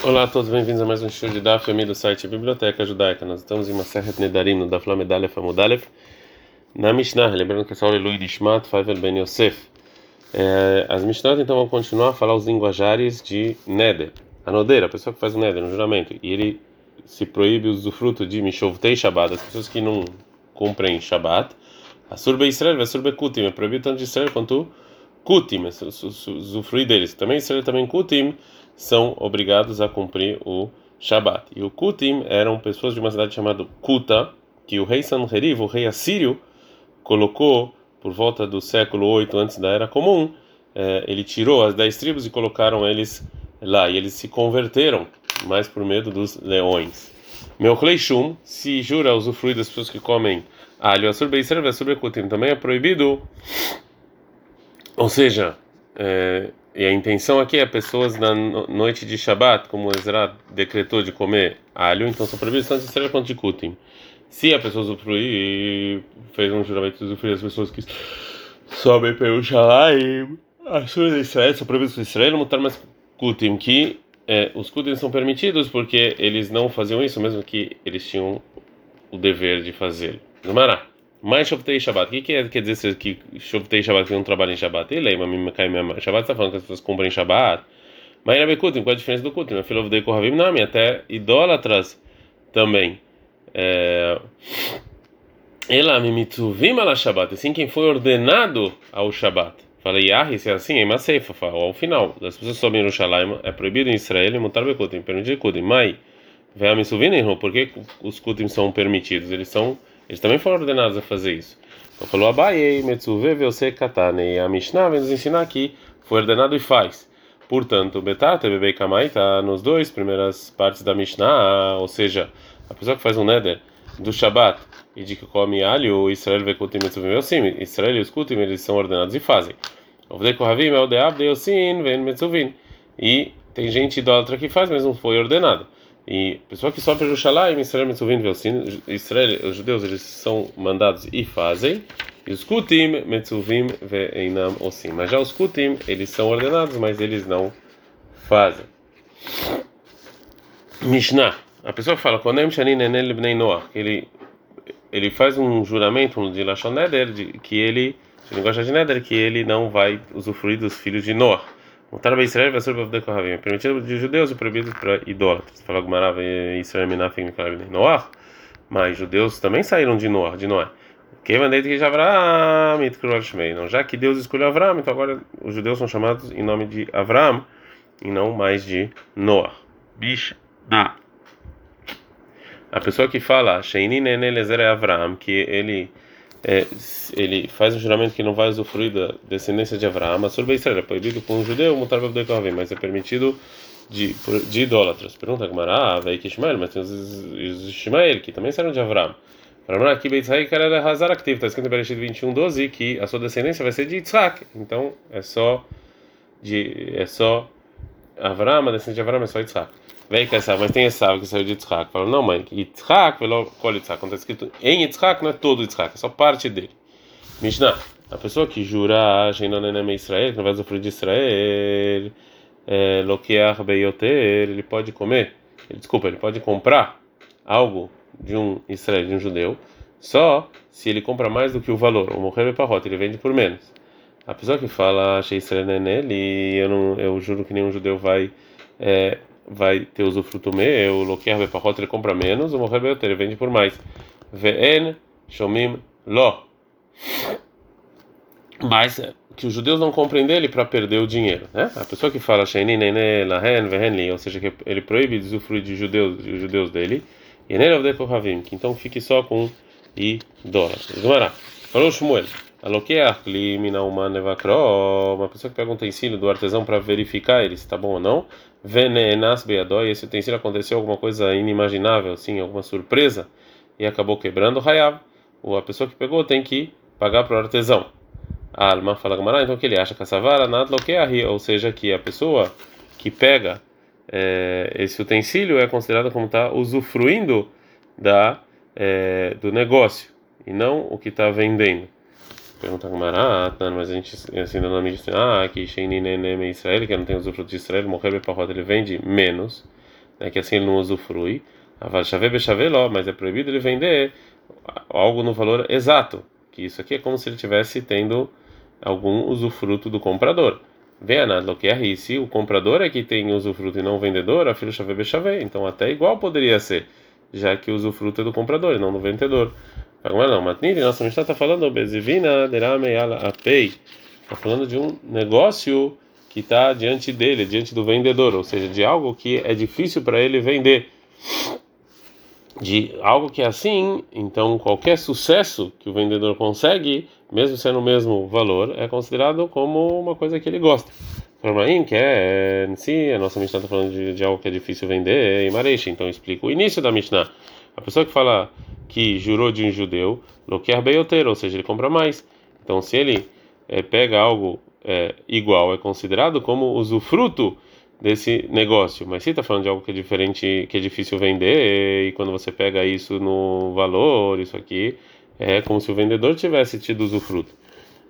Olá a todos, bem-vindos a mais um show de Daf, do site Biblioteca Judaica. Nós estamos em uma serra Nedarim, no Daf Lamedalef Amudalef, na Mishnah, lembrando que essa aula é Luiz Ishmat, Faivel Ben Yosef. É, as Mishnahs então vão continuar a falar os linguajares de Neder. A Nodeira, a pessoa que faz o Neder no juramento, e ele se proíbe o usufruto de Mishovtei Shabbat, as pessoas que não cumprem Shabbat. A Surbe Israel, a Surbe Kutim, é proibido tanto de Israel quanto Kutim, é usufruir deles. Também Israel também Kutim são obrigados a cumprir o Shabat. E o Kutim eram pessoas de uma cidade chamada Kuta, que o rei Sanheriv, o rei assírio, colocou por volta do século 8 antes da Era Comum, eh, ele tirou as dez tribos e colocaram eles lá, e eles se converteram, mais por medo dos leões. Meu Shum, se jura usufruir das pessoas que comem alho, a surbeisser, a surbecutim, também é proibido, ou seja, é, e a intenção aqui é pessoas na noite de Shabat, como Ezra decretou de comer alho, então são proibidos tanto de Israel quanto de Kutim. Se a pessoa usufruir fez um juramento de usufruir as pessoas que sobem pelo Shalaim, as suas Israel são proibidas de Israel, mutar mais Kutim, que é, os Kutim são permitidos porque eles não faziam isso, mesmo que eles tinham o dever de. Zumará. Mais Shavtei Shabbat. O que, que é, quer dizer que Shavtei Shabbat que não trabalha em Shabbat? Ele é uma cai minha Shabbat está falando que as pessoas compram em Shabbat. Mas Rabi Kutim, qual a diferença do Kutim? Filho de Kohavim Nami, até idólatras também. É... Ela me mitzuvim ala Shabbat. Assim, quem foi ordenado ao Shabbat. Fala, Yahi, se é assim, é uma ceifa. Ao final, as pessoas sobem no Shalaim, é proibido em Israel e mutar Bekutim, permitido Kutim. Mas, vem a mitzuvim, por que os Kutim são permitidos? Eles são eles também foram ordenados a fazer isso. Então falou Abaye, Metsuve, Veose, Katane. E a Mishnah vem nos ensinar que foi ordenado e faz. Portanto, Betata, Bebei Kamai está nos dois primeiras partes da Mishnah, ou seja, a pessoa que faz um neder do Shabat e de que come alho, Israel Vekutim Metzuvim Yosim, Israel e os Kutim, eles são ordenados e fazem. Ovdei Kohavim, Eldeab, Yosim, Ven Metzuvim. E tem gente idólatra que faz, mas não foi ordenado. E pessoa que para Jerusalém, Israel, Mitzuvim, Israel, os judeus, eles são mandados e fazem. E os Kutim, Metzuvim, Veinam, Osim. Mas já os Kutim, eles são ordenados, mas eles não fazem. Mishnah. A pessoa fala, Konem Shanin Enel Bnei Noach, ele, ele faz um juramento de Lashon Neder, de, que ele, de linguagem de Neder, que ele não vai usufruir dos filhos de Noach. Mutar para Israel vai ser para Kohavim. É permitido de judeus e proibido para idólatras. Fala Gumarav Israel Minafim Noah. Mas judeus também saíram de Noah, de Noé. Que mandei que Avram Não, já que Deus escolheu Avram, então agora os judeus são chamados em nome de Avram e não mais de Noah. Bish da. A pessoa que fala Sheini Nene Lezer Avram, que ele é, ele faz um juramento que não vai usufruir da descendência de Abraão, mas sobre Israel é proibido com um judeu, mutar mas é permitido de, de idólatras. Pergunta a Gamara, ah, que Ishmael, mas tem os, os Ishmael que também saíram de Abraão. Para aqui, Beit Israel, cara, é Hazar Active, está escrito em Bereshit 21, 12, que a sua descendência vai ser de Yitzhak. Então é só de é só Abraão, a descendência de Abraão é só Yitzhak. Vem que essa, mas tem essa que saiu de Yitzhak. Fala, não, mãe, Yitzhak, qual Yitzhak? Quando está escrito em Yitzhak, não é todo Yitzhak, é só parte dele. Mishnah, a pessoa que jura, Sheinonenem Israel, que não vai sofrer de Israel, Lokeach Beyoter, ele pode comer, ele, desculpa, ele pode comprar algo de um Israel, de um judeu, só se ele compra mais do que o valor. O Moher Parrot, ele vende por menos. A pessoa que fala, Achei Israel nele, eu, não, eu juro que nenhum judeu vai. É, vai ter usufruto meu, o loquer bepachot ele compra menos, o morrer ele vende por mais. Ve'en shomim lo. Mas que os judeus não comprem dele para perder o dinheiro, né? A pessoa que fala lahen vehenli, ou seja, que ele proíbe de usufruir de judeus, de judeus dele, e que então fique só com idólatras. Gemara, falou Shmuel. Aloquear limina uma nevacro, uma pessoa que pega um utensílio do artesão para verificar ele se está bom ou não. Venenas beadói, esse utensílio aconteceu alguma coisa inimaginável, assim, alguma surpresa, e acabou quebrando o hayav. A pessoa que pegou tem que pagar para o artesão. A alma fala Gamara, então que ele acha que a savara nada ou seja, que a pessoa que pega é, esse utensílio é considerada como está usufruindo da, é, do negócio e não o que está vendendo. Pergunta Gamara, ah, mas a gente ensina o nome de ah, que Sheini Neme Israel, que não tem usufruto de Israel, morrer Bepahot, ele vende menos. né, que assim ele não usufrui. Aval chave bechaveló, mas é proibido ele vender algo no valor exato, que isso aqui é como se ele tivesse tendo algum usufruto do comprador. A que é se o comprador é que tem usufruto e não o vendedor, a filha chave bechave, então até igual poderia ser, já que o usufruto é do comprador e não do vendedor. Agora não, Matniri, nossa Mishnah está falando, Bezivina derame está falando de um negócio que está diante dele, diante do vendedor, ou seja, de algo que é difícil para ele vender de algo que é assim, então qualquer sucesso que o vendedor consegue, mesmo sendo o mesmo valor, é considerado como uma coisa que ele gosta. Formaim, que é, em si, a nossa Mishnah está falando de, de, algo que é difícil vender, é Mareish, então explica o início da Mishnah. A pessoa que fala que jurou de um judeu, lo quer beioteiro, ou seja, ele compra mais. Então, se ele é, pega algo é, igual, é considerado como usufruto desse negócio. Mas se está falando de algo que é diferente, que é difícil vender, e quando você pega isso no valor, isso aqui, é como se o vendedor tivesse tido usufruto.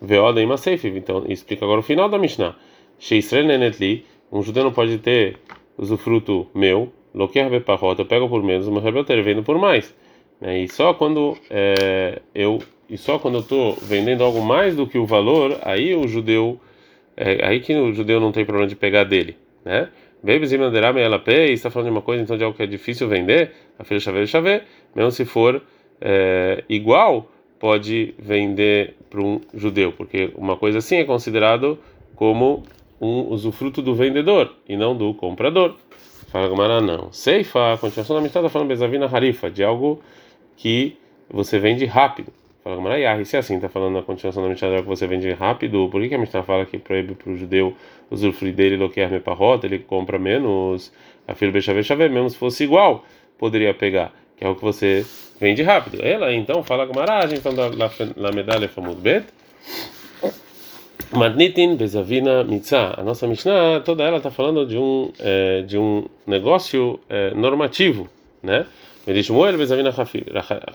Veoda ima safe. Então, explica agora o final da Mishnah. Sheisrael nenetli, um judeu não pode ter usufruto meu, loquer beparrota, eu pego por menos, uma rebelter, vendo por mais. E só quando é, eu e só quando eu estou vendendo algo mais do que o valor, aí o judeu, é, aí que o judeu não tem problema de pegar dele né? Bebes e manderame ela pay, está falando de uma coisa então de algo que é difícil vender, a filha chave chave, mesmo se for é, igual, pode vender para um judeu, porque uma coisa assim é considerado como um usufruto do vendedor e não do comprador. Fala Gamara, não. Seifa, a continuação da mitad está falando Bezavina Harifa, de algo que você vende rápido. Fala Gamara, Yahi, se é assim, está falando na continuação da mitad, que você vende rápido, por que, a mitad fala que proíbe para o judeu usufruir dele do que é parrota, ele compra menos, a filha Bechave Chave, mesmo se fosse igual, poderia pegar, que é o que você vende rápido. Ela então fala com a gente então da medalha famosa bet. Madnitin Bezavina Mitzah. A nossa Mishnah, toda ela está falando de um, é, de um negócio é, normativo, né? Ele Shmuel Bezavina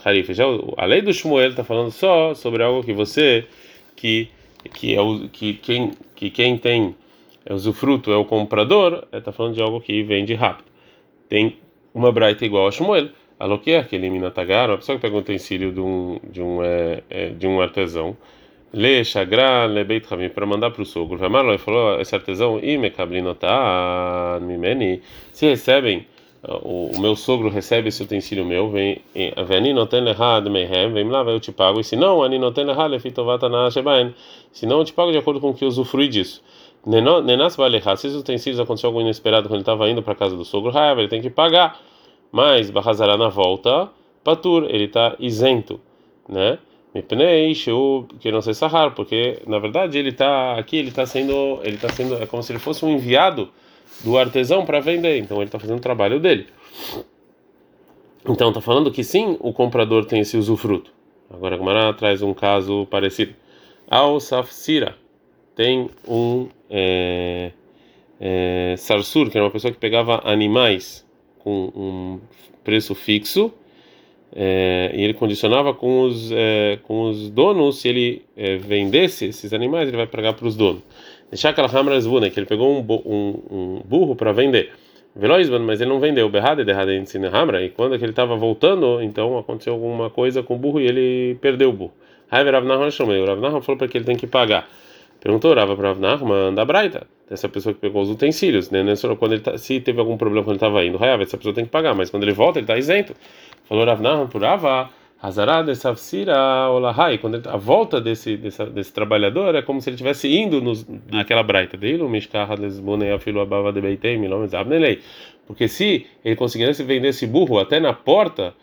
Harif. Já a lei do Shmuel está falando só sobre algo que você, que, que, é o, que, quem, que quem tem é usufruto é o comprador, está é, falando de algo que vende rápido. Tem uma braita igual a Shmuel, a Loquier, que elimina Tagar, a pessoa que pega um utensílio de um, de um, é, é, de um artesão, Le Chagra, Le Beit Hamim, para mandar para o sogro. Vai mal, ele falou: esse artesão, e me cabrinotá, mimeni, se recebem. O, meu sogro recebe esse utensílio meu, vem, vem noten lehad mehem, vem lá, eu te pago, e se não, ani noten lehad lefitovata na shebaen, se não, eu te pago de acordo com o que eu usufrui disso. Nenas Baleha, se os utensílios aconteceu algo inesperado quando ele estava indo para casa do sogro, ele tem que pagar. Mas Barrazará na volta, Patur, ele está isento, né? Que não sei sahar, porque na verdade ele está aqui, ele está sendo, ele está sendo, é como se ele fosse um enviado do artesão para vender, então ele está fazendo o trabalho dele. Então está falando que sim, o comprador tem esse usufruto. Agora Gumara traz um caso parecido. Al Safsira tem um é, é, sarsur, que era uma pessoa que pegava animais com um preço fixo é, e ele condicionava com os, é, com os donos, se ele é, vendesse esses animais, ele vai pagar para os donos. Deixar aquela hamra zbuna, que ele pegou um, um, um burro para vender. Veloizman, mas ele não vendeu. Berrada de errada em hamra, e quando ele estava voltando, então aconteceu alguma coisa com o burro e ele perdeu o burro. Aí Rav Nahman chamou, o Rav Nahman falou para que ele tem que pagar. Perguntou Rava para Avnachman da Braita, dessa pessoa que pegou os utensílios, né? Quando ele tá, se teve algum problema quando ele estava indo, Hayav, essa pessoa tem que pagar, mas quando ele volta ele está isento. Falou Ravnachman por Rava, Hazará de Savsira Olahai, quando a volta desse, desse, desse trabalhador é como se ele estivesse indo nos, naquela Braita. Porque se ele conseguisse vender esse burro até na porta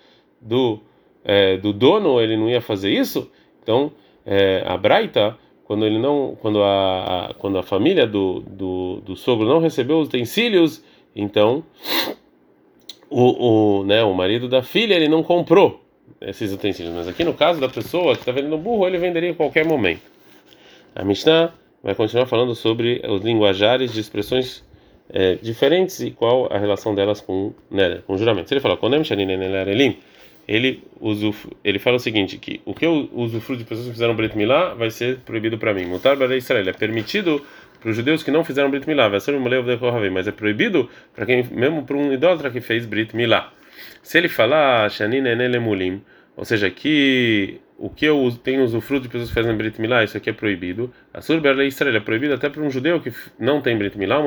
do, é, do dono, ele não ia fazer isso, então é, a Braita quando ele não, quando a, a, quando a família do, do, do sogro não recebeu os utensílios, então o, o, né, o marido da filha ele não comprou esses utensílios. Mas aqui no caso da pessoa que está vendendo burro, ele venderia em qualquer momento. A Mishnah vai continuar falando sobre os linguajares de expressões é, diferentes e qual a relação delas com, né, com juramento. Se ele fala, ele usuf, ele fala o seguinte que o que eu usufruo de pessoas que fizeram Brit Milá vai ser proibido para mim. Mutar para Israel é permitido para os judeus que não fizeram Brit Milá, mas é proibido para quem mesmo para um idólatra que fez Brit Milá. Se ele falar ou seja, que o que eu tenho usufruto de pessoas que fazem Brit Milá, isso aqui é proibido. A Surber Israel é proibido até para um judeu que não tem Brit Milá,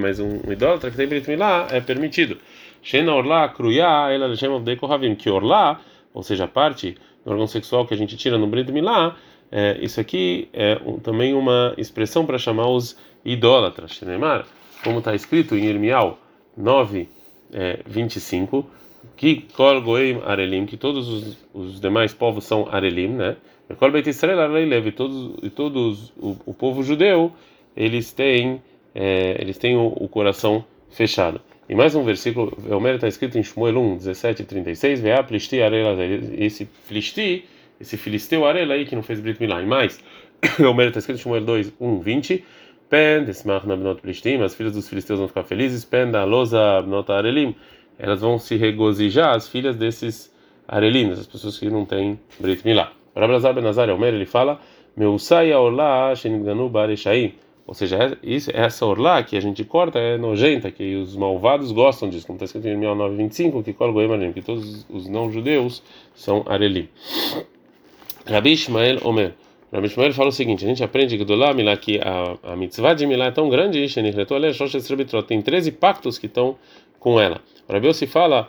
mas um idólatra que tem Brit Milá é permitido. Shena Orla Kruya, ela chama de Kohavim, que Orla, ou seja, a parte do órgão sexual que a gente tira no Brit Milá, é, isso aqui é um, também uma expressão para chamar os idólatras. Shenemar, como está escrito em Irmial 9, é, 25 que Kol Arelim, que todos os, os demais povos são Arelim, né? Kol Beit Israel e todos e todos o, o povo judeu eles têm é, eles têm o, o, coração fechado. E mais um versículo, mérito está escrito em Shmuel 1, 17 e 36, Vea Plisti Arela, esse Plisti, esse filisteu Arela aí que não fez Brit Milá. E mais, o mérito está escrito em Shmuel 2, 1, 20, Pen, Desmach Nabnot Plistim, as filhas dos filisteus vão ficar felizes, Pen da Loza Abnot Arelim, elas vão se regozijar, as filhas desses arelinos, as pessoas que não têm Brit Milá. Rabrazar Benazar Omer, ele fala, meu sai a orla shenigdanu bareshai. Ou seja, isso, essa orla que a gente corta é nojenta, que os malvados gostam disso, como está escrito em 1925, que que todos os não-judeus são arelim. Rabi Ishmael Omer. Rabi Ishmael fala o seguinte: a gente aprende que a, a mitzvah de Milá é tão grande, tem 13 pactos que estão com ela. Rabi se fala,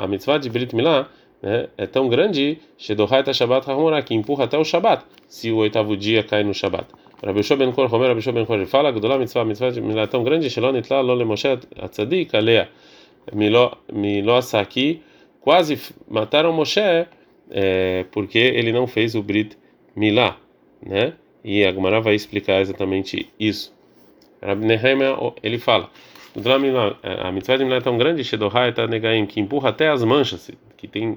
a mitzvah de Brit Milá né, é tão grande, Shedohait Shabbat Hamorá, que empurra até o Shabbat, se o oitavo dia cai no Shabbat. Rabi ben Kor, Rabi Shua ben Kor, fala, Gdolah mitzvah, mitzvah de Milá é tão grande, Shelon itla lo le Moshe atzadik alea, milo asaki, quase mataram Moshe é, porque ele não fez o Brit Milá, né? E a Gemara vai explicar exatamente isso. Rabi Nehemia, ele fala, a mitzvah de Milá é tão grande, Shedohai tá negaim, que empurra até as manchas, que tem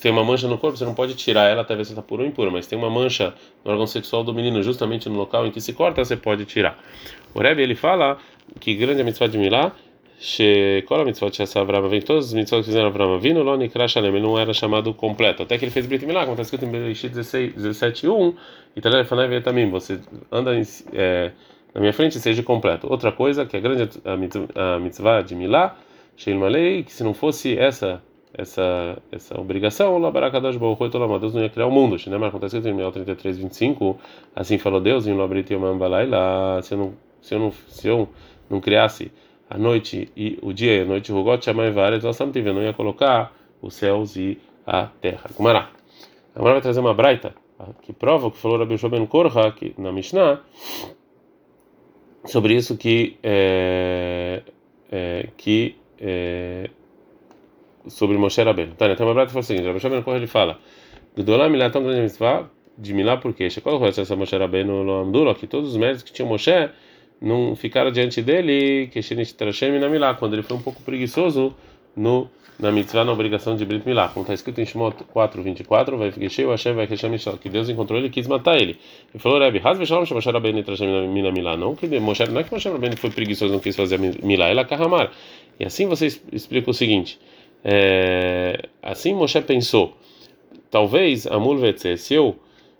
tem uma mancha no corpo, você não pode tirar ela até ver se está pura ou impura, mas tem uma mancha no órgão sexual do menino, justamente no local em que se corta, você pode tirar. O Rebbe ele fala que grande é a mitzvah de Milá, qual a mitzvah de Avram vem todas as mitzvahs que fizeram Avram vindo, Loni Krashalem, ele não era chamado completo, até que ele fez Brit Milá, como está escrito em Bereshit 17, 1, e Talef também, você anda em, é, na minha frente seja completo. Outra coisa que é grande a mitzvah de Milá, Sheil Malei, que se não fosse essa essa essa obrigação, o Barakadosh Baruch Hu Deus não ia criar o mundo. Shinemar acontece em 33, 25, assim falou Deus em Lobrit Yomam Balaila, se eu não se eu não se eu não criasse a noite e o dia e a noite Shamai Varet, nós estamos eu não ia colocar os céus e a terra. Gumará. Agora vai trazer uma braita que prova o que falou Rabbi Shoben Korha que na Mishnah sobre isso que é, é, que é, sobre Moshe Rabbeinu. Tá, então uma brata fala o seguinte, Rabbi Shimon ele fala, Gdolah milá tão grande mitzvah de milá porque foi essa Moshe Rabbeinu lo que todos os méritos que tinha Moshe não ficaram diante dele quando ele foi um pouco preguiçoso no na mitzvah na obrigação de Brit Milá, como está escrito em Shemot 4:24, vai fiquei o Hashem vai Hashem que Deus encontrou ele e quis matar ele. Ele falou, Rebbe, Haz Shalom Moshe Rabbeinu Trashem na milá, não que Moshe, não é que Moshe Rabbeinu foi preguiçoso não quis fazer milá, ela carramar. E assim você explica o seguinte, é, assim Moshe pensou, talvez a mulvetse, se eu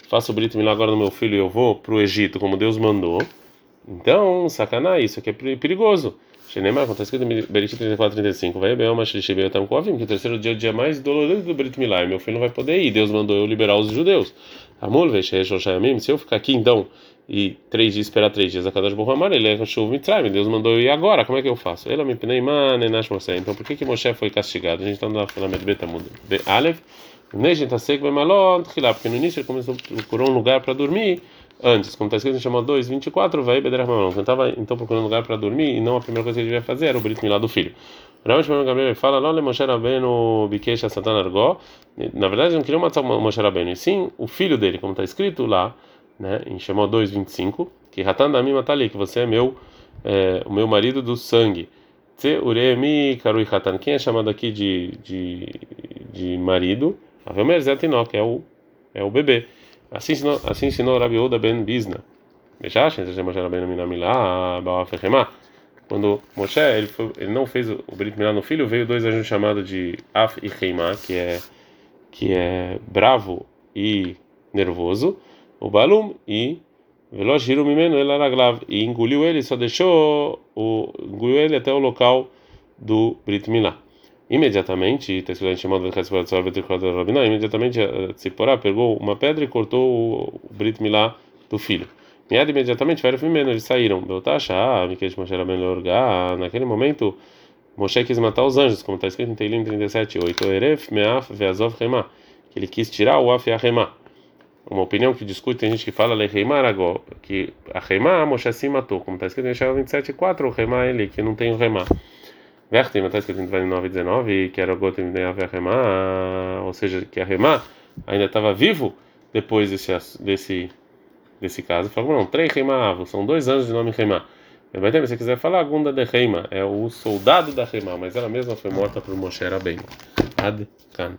faço Brit Milá agora no meu filho e eu vou para o Egito como Deus mandou, então, sacanagem, isso aqui é perigoso. Shenemar, acontece que em Bereshit 34, 35, vai bem, mas Shishibeu tam kovim, que o terceiro dia é o dia mais doloroso do Brit Milá, e meu filho não vai poder ir, Deus mandou eu liberar os judeus. Amor, se eu ficar aqui então, e três dias, esperar três dias a cada Borramar, ele é chuva Mitzrayim, Deus mandou eu ir agora, como é que eu faço? Ele me penei, manenash Moshe. Então por que que Moshe foi castigado? A gente está na Felamed Betamud. Aleph, Nejin Tasek Bemalon, porque no início ele começou procurou um lugar para dormir antes, como está escrito Shema 2, 24, vai Bederach Mamon. Então estava então procurando lugar para dormir e não a primeira coisa que ele devia fazer era o Brit Milá do filho. Ramos Gabriel fala, não, Moshe Rabbeinu Bikesh Satan Argó. Na verdade, não queria matar Moshe Rabbeinu, e sim o filho dele, como está escrito lá né, em Shemó 2:25, que Hatan da mim ali, que você é meu é, o meu marido do sangue. Tse uremi karui Hatan. Quem é chamado aqui de de, de marido? Avemer Zetinok, é o é o bebê. Assim ensinou, assim ensinou Rabi Oda ben Bizna. Quando Moshe ele, foi, ele não fez o Brit Milá no filho, veio dois anjos chamados de Af e Heimá, que é que é bravo e nervoso o Balum e Veloz Mimeno El Araglav. E engoliu ele, só deixou, o, engoliu ele até o local do Brit Milá. Imediatamente, imediatamente Tzipporá pegou uma pedra e cortou o Brit Milá do filho. Miad imediatamente, eles saíram. Beltasha, Mikesh Moshe Rabben Leorgá. Naquele momento, Moshe quis matar os anjos, como está escrito em Teilim 37, 8. Eref, Meaf, Veazov, Remá. Que ele quis tirar o Af e a Remá. Uma opinião que discute, tem gente que fala Leheimá Aragó, que a Remá, Moshe se matou. Como está escrito em Shara 27, 4, o Remá ele, que não tem o Remá. Vertem, está escrito em 29, 19, que era o Gotem de Af e a Remá, ou seja, que a Remá ainda estava vivo depois desse. desse desse caso, falou, não, três Reima são dois anos de nome Reima. Se você quiser falar, Gunda de Reima é o soldado da Reima, mas ela mesma foi morta por Moshe Rabbeinu. Ad Kan.